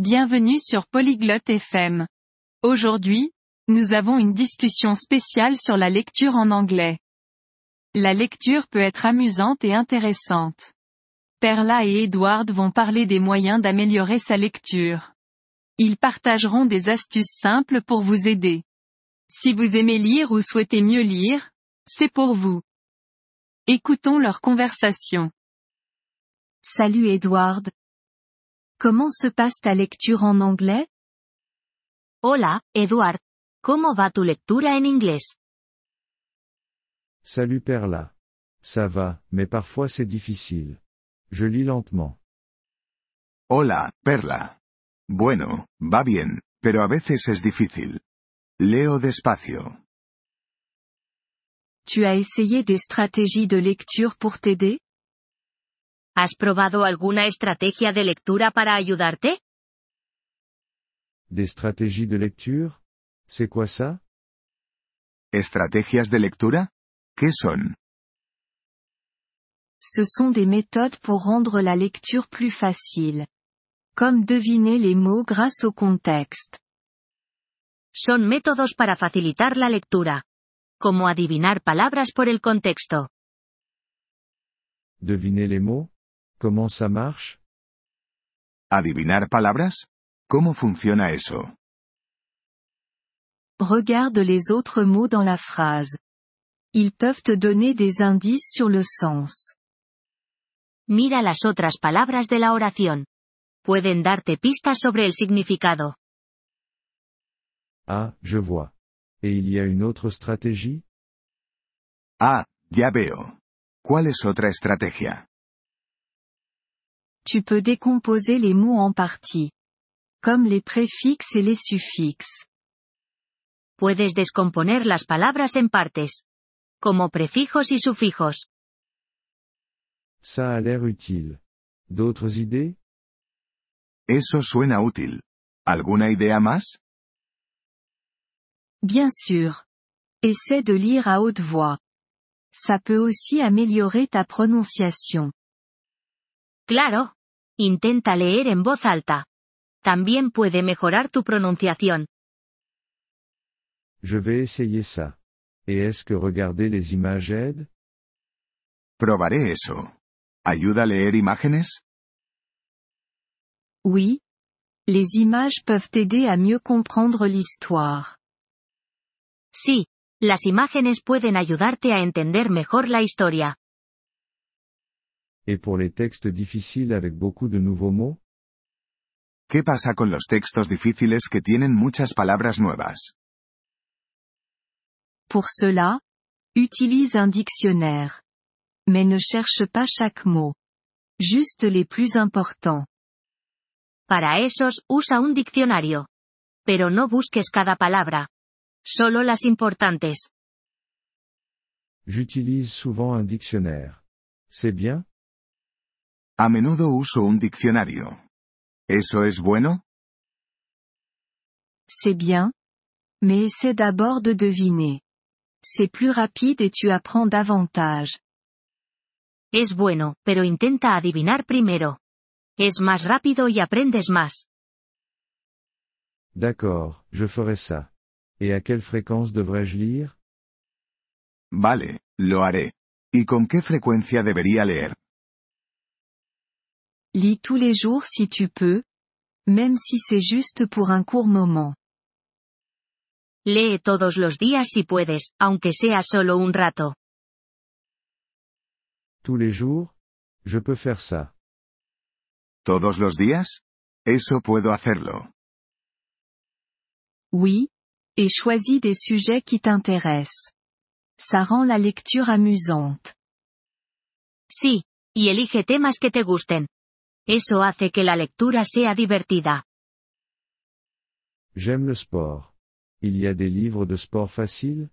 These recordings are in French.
Bienvenue sur Polyglotte FM. Aujourd'hui, nous avons une discussion spéciale sur la lecture en anglais. La lecture peut être amusante et intéressante. Perla et Edward vont parler des moyens d'améliorer sa lecture. Ils partageront des astuces simples pour vous aider. Si vous aimez lire ou souhaitez mieux lire, c'est pour vous. Écoutons leur conversation. Salut Edward. Comment se passe ta lecture en anglais? Hola, Edward. ¿Cómo va tu lectura en inglés? Salut Perla. Ça va, mais parfois c'est difficile. Je lis lentement. Hola, Perla. Bueno, va bien, pero a veces es difícil. Leo despacio. Tu as essayé des stratégies de lecture pour t'aider? ¿Has probado alguna estrategia de lectura para ayudarte? Des stratégies de lecture? C'est quoi ça? ¿Estrategias de lectura? ¿Qué son? Ce sont des méthodes pour rendre la lecture plus facile. Comme deviner les mots grâce au contexte. Son métodos para facilitar la lectura. Como adivinar palabras por el contexto. Deviner les mots? Comment ça marche ¿Adivinar palabras? ¿Cómo funciona eso? Regarde les autres mots dans la phrase. Ils peuvent te donner des indices sur le sens. Mira las otras palabras de la oración. Pueden darte pistas sobre el significado. Ah, je vois. Et il y a une autre stratégie? Ah, ya veo. ¿Cuál es otra estrategia? Tu peux décomposer les mots en parties. Comme les préfixes et les suffixes. Puedes descomponer las palabras en partes. Como prefijos y sufijos. Ça a l'air utile. D'autres idées? Eso suena útil. ¿Alguna idea más? Bien sûr. Essaie de lire à haute voix. Ça peut aussi améliorer ta prononciation. Claro. Intenta leer en voz alta. También puede mejorar tu pronunciación. Je vais essayer ça. Et est-ce que regarder les images aide Probaré eso. ¿Ayuda a leer imágenes? Oui. Les images peuvent t'aider à mieux comprendre l'histoire. Sí. Las imágenes pueden ayudarte a entender mejor la historia. Et pour les textes difficiles avec beaucoup de nouveaux mots? ¿Qué pasa con los textos difíciles que tienen muchas palabras nuevas? Pour cela, utilise un dictionnaire. Mais ne cherche pas chaque mot. Juste les plus importants. Para esos, usa un diccionario. Pero no busques cada palabra. Solo las importantes. J'utilise souvent un dictionnaire. C'est bien? A menudo uso un diccionario. ¿Eso es bueno? C'est bien. Mais essaie d'abord de deviner. C'est plus rapide et tu apprends davantage. Es bueno, pero intenta adivinar primero. Es más rápido y aprendes más. D'accord, je ferai ça. Et à quelle fréquence devrais-je lire? Vale, lo haré. ¿Y con qué frecuencia debería leer? Lis tous les jours si tu peux. Même si c'est juste pour un court moment. Lee todos los días si puedes, aunque sea solo un rato. Tous les jours Je peux faire ça. ¿Todos los días? Eso puedo hacerlo. Oui. Et choisis des sujets qui t'intéressent. Ça rend la lecture amusante. Sí. Y elige temas que te gusten. Eso hace que la lectura sea divertida. J'aime le sport. Il y a des livres de sport faciles?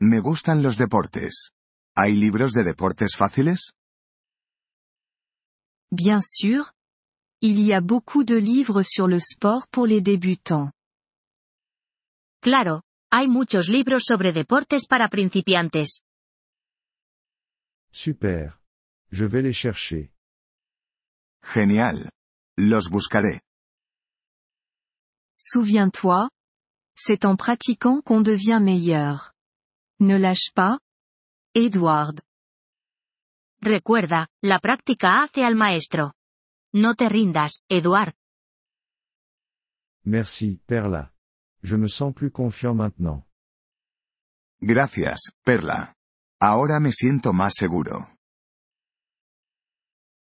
Me gustan los deportes. ¿Hay libros de deportes fáciles? Bien sûr. Il y a beaucoup de livres sur le sport pour les débutants. Claro. Hay muchos libros sobre deportes para principiantes. Super. Je vais les chercher. Genial. Los buscaré. Souviens-toi, c'est en pratiquant qu'on devient meilleur. Ne lâche pas. Edward. Recuerda, la práctica hace al maestro. No te rindas, Edward. Merci, Perla. Je me sens plus confiant maintenant. Gracias, Perla. Ahora me siento más seguro.